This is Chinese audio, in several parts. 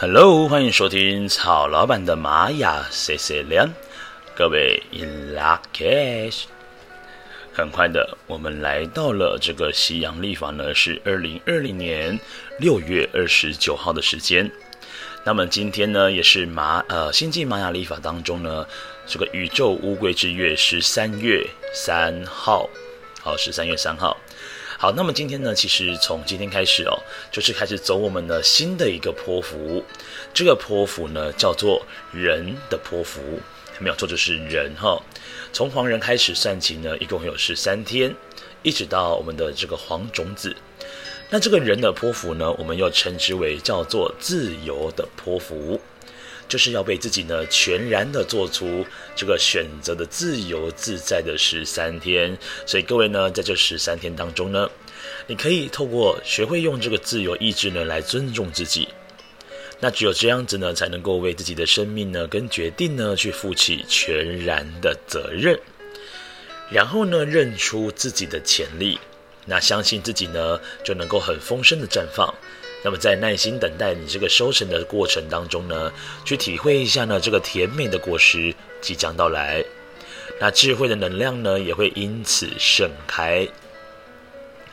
Hello，欢迎收听曹老板的玛雅 CC 连，各位 In Luckish 很快的，我们来到了这个西洋历法呢，是二零二零年六月二十九号的时间。那么今天呢，也是玛呃星际玛雅历法当中呢，这个宇宙乌龟之月十三月三号，好，十三月三号。好，那么今天呢，其实从今天开始哦，就是开始走我们的新的一个波符。这个波符呢，叫做人的波符，没有错，就是人哈、哦。从黄人开始算起呢，一共有十三天，一直到我们的这个黄种子。那这个人的波符呢，我们又称之为叫做自由的波符。就是要为自己呢全然的做出这个选择的自由自在的十三天，所以各位呢在这十三天当中呢，你可以透过学会用这个自由意志呢来尊重自己，那只有这样子呢才能够为自己的生命呢跟决定呢去负起全然的责任，然后呢认出自己的潜力，那相信自己呢就能够很丰盛的绽放。那么在耐心等待你这个收成的过程当中呢，去体会一下呢这个甜美的果实即将到来，那智慧的能量呢也会因此盛开。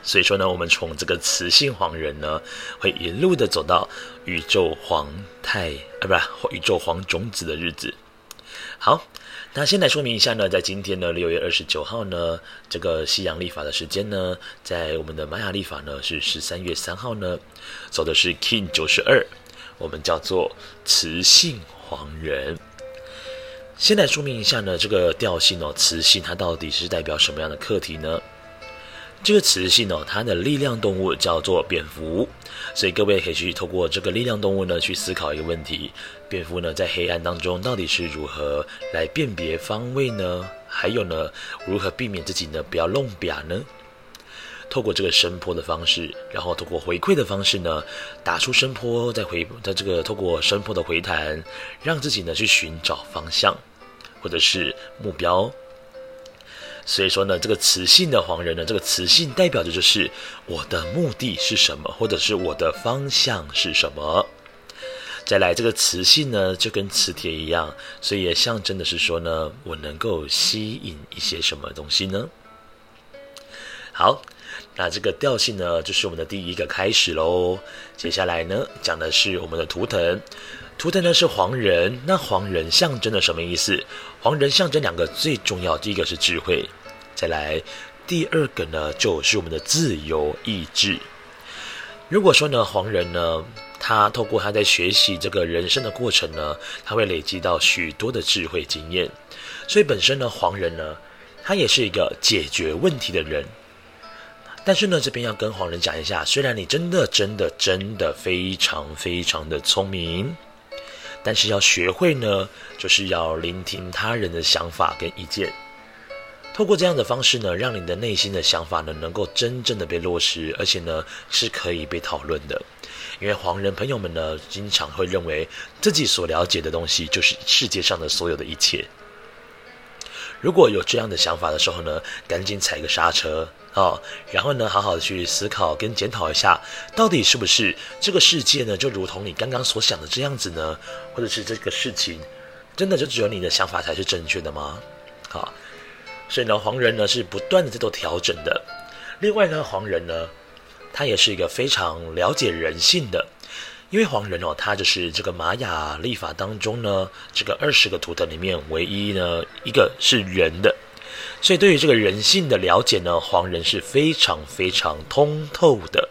所以说呢，我们从这个雌性黄人呢，会一路的走到宇宙黄太啊，不是宇宙黄种子的日子。好。那先来说明一下呢，在今天呢，六月二十九号呢，这个西洋历法的时间呢，在我们的玛雅历法呢是十三月三号呢，走的是 King 九十二，我们叫做雌性黄人。先来说明一下呢，这个调性哦，雌性它到底是代表什么样的课题呢？这个磁性哦，它的力量动物叫做蝙蝠，所以各位可以去透过这个力量动物呢，去思考一个问题：蝙蝠呢，在黑暗当中到底是如何来辨别方位呢？还有呢，如何避免自己呢不要弄扁呢？透过这个声波的方式，然后透过回馈的方式呢，打出声波，再回在这个透过声波的回弹，让自己呢去寻找方向，或者是目标。所以说呢，这个磁性的黄人呢，这个磁性代表的就是我的目的是什么，或者是我的方向是什么。再来，这个磁性呢，就跟磁铁一样，所以也象征的是说呢，我能够吸引一些什么东西呢？好，那这个调性呢，就是我们的第一个开始喽。接下来呢，讲的是我们的图腾，图腾呢是黄人，那黄人象征的什么意思？黄人象征两个最重要，第一个是智慧。再来，第二个呢，就是我们的自由意志。如果说呢，黄人呢，他透过他在学习这个人生的过程呢，他会累积到许多的智慧经验。所以本身呢，黄人呢，他也是一个解决问题的人。但是呢，这边要跟黄人讲一下，虽然你真的、真的、真的非常非常的聪明，但是要学会呢，就是要聆听他人的想法跟意见。透过这样的方式呢，让你的内心的想法呢，能够真正的被落实，而且呢，是可以被讨论的。因为黄人朋友们呢，经常会认为自己所了解的东西就是世界上的所有的一切。如果有这样的想法的时候呢，赶紧踩个刹车啊、然后呢，好好的去思考跟检讨一下，到底是不是这个世界呢，就如同你刚刚所想的这样子呢？或者是这个事情，真的就只有你的想法才是正确的吗？好、所以呢，黄人呢是不断的在做调整的。另外呢，黄人呢，他也是一个非常了解人性的，因为黄人哦，他就是这个玛雅历法当中呢，这个二十个图腾里面唯一呢一个是人的。所以对于这个人性的了解呢，黄人是非常非常通透的。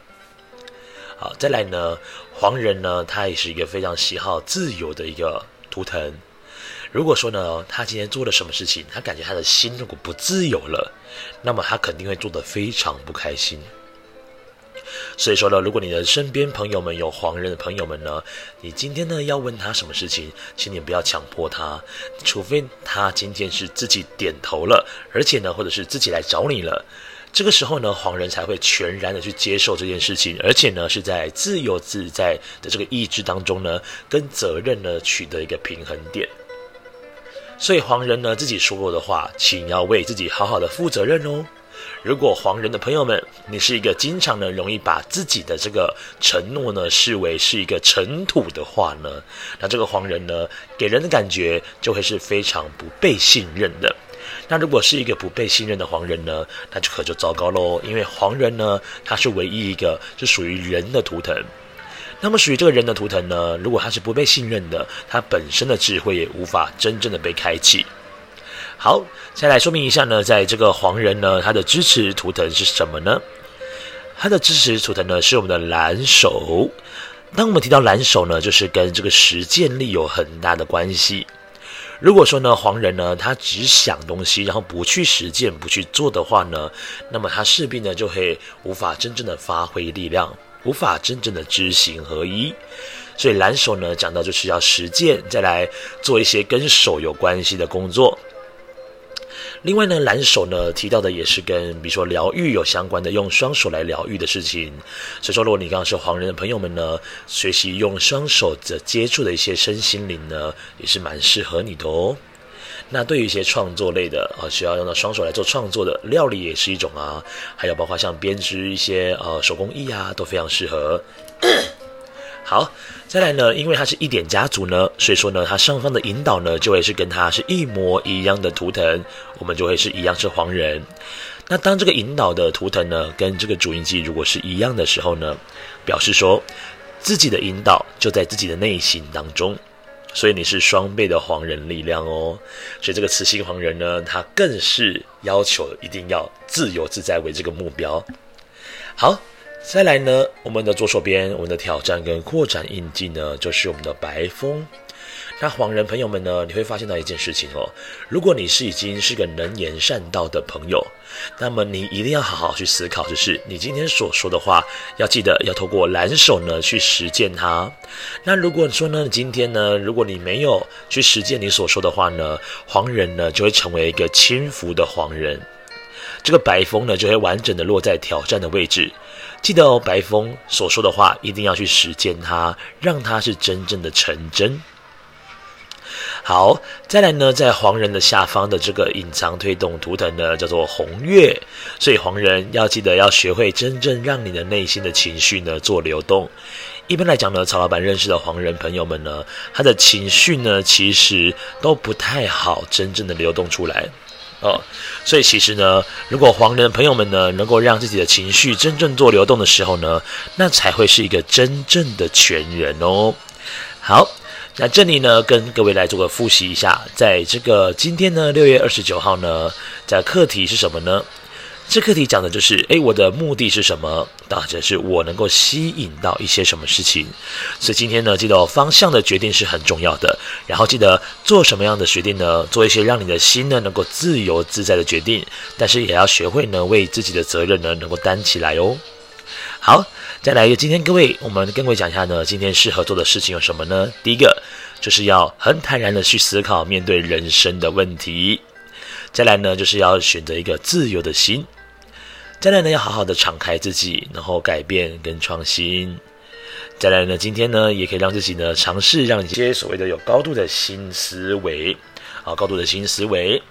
好，再来呢，黄人呢，他也是一个非常喜好自由的一个图腾。如果说呢，他今天做了什么事情，他感觉他的心如果不自由了，那么他肯定会做得非常不开心。所以说呢，如果你的身边朋友们有黄人的朋友们呢，你今天呢要问他什么事情，请你不要强迫他，除非他今天是自己点头了，而且呢，或者是自己来找你了，这个时候呢，黄人才会全然的去接受这件事情，而且呢，是在自由自在的这个意志当中呢，跟责任呢取得一个平衡点。所以黄人呢，自己说过的话，请要为自己好好的负责任哦。如果黄人的朋友们，你是一个经常呢容易把自己的这个承诺呢视为是一个尘土的话呢，那这个黄人呢给人的感觉就会是非常不被信任的。那如果是一个不被信任的黄人呢，那就可就糟糕喽，因为黄人呢他是唯一一个是属于人的图腾。那么属于这个人的图腾呢，如果他是不被信任的，他本身的智慧也无法真正的被开启。好，再来说明一下呢，在这个黄人呢，他的支持图腾是什么呢？他的支持图腾呢是我们的蓝手。当我们提到蓝手呢，就是跟这个实践力有很大的关系。如果说呢，黄人呢，他只想东西，然后不去实践、不去做的话呢，那么他势必呢就会无法真正的发挥力量，无法真正的知行合一。所以蓝手呢，讲到就是要实践，再来做一些跟手有关系的工作。另外呢，蓝手呢提到的也是跟比如说疗愈有相关的，用双手来疗愈的事情。所以说，如果你刚刚是黄人的朋友们呢，学习用双手的接触的一些身心灵呢，也是蛮适合你的哦。那对于一些创作类的啊，需要用到双手来做创作的料理也是一种啊，还有包括像编织一些呃手工艺啊，都非常适合。好，再来呢，因为它是一点家族呢，所以说呢，它上方的引导呢，就会是跟它是一模一样的图腾，我们就会是一样是黄人。那当这个引导的图腾呢，跟这个主印记如果是一样的时候呢，表示说自己的引导就在自己的内心当中，所以你是双倍的黄人力量哦。所以这个雌性黄人呢，他更是要求一定要自由自在为这个目标。好。再来呢，我们的左手边，我们的挑战跟扩展印记呢，就是我们的白风。那黄人朋友们呢，你会发现到一件事情哦，如果你是已经是个能言善道的朋友，那么你一定要好好去思考，就是你今天所说的话，要记得要透过蓝手呢去实践它。那如果说呢，今天呢，如果你没有去实践你所说的话呢，黄人呢就会成为一个轻浮的黄人，这个白风呢就会完整的落在挑战的位置。记得哦，白风所说的话一定要去实践它，让它是真正的成真。好，再来呢，在黄人的下方的这个隐藏推动图腾呢，叫做红月。所以黄人要记得要学会真正让你的内心的情绪呢做流动。一般来讲呢，曹老板认识的黄人朋友们呢，他的情绪呢其实都不太好，真正的流动出来。哦，所以其实呢，如果黄人的朋友们呢，能够让自己的情绪真正做流动的时候呢，那才会是一个真正的全人哦。好，那这里呢，跟各位来做个复习一下，在这个今天呢，六月二十九号呢，在课题是什么呢？这课题讲的就是，诶，我的目的是什么？当然是我能够吸引到一些什么事情。所以今天呢，记得方向的决定是很重要的。然后记得做什么样的决定呢？做一些让你的心呢能够自由自在的决定。但是也要学会呢，为自己的责任呢能够担起来哦。好，再来一个，今天各位，我们跟各位讲一下呢，今天适合做的事情有什么呢？第一个就是要很坦然的去思考面对人生的问题。再来呢，就是要选择一个自由的心。再来呢，要好好的敞开自己，然后改变跟创新。再来呢，今天呢，也可以让自己呢尝试让一些所谓的有高度的新思维，啊，高度的新思维。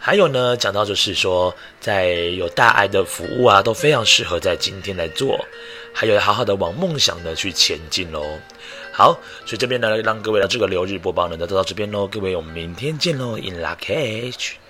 还有呢，讲到就是说，在有大爱的服务啊，都非常适合在今天来做。还有，好好的往梦想的去前进喽。好，所以这边呢，让各位的这个流日播报呢，就到这边喽。各位，我们明天见喽，In Lak'ech。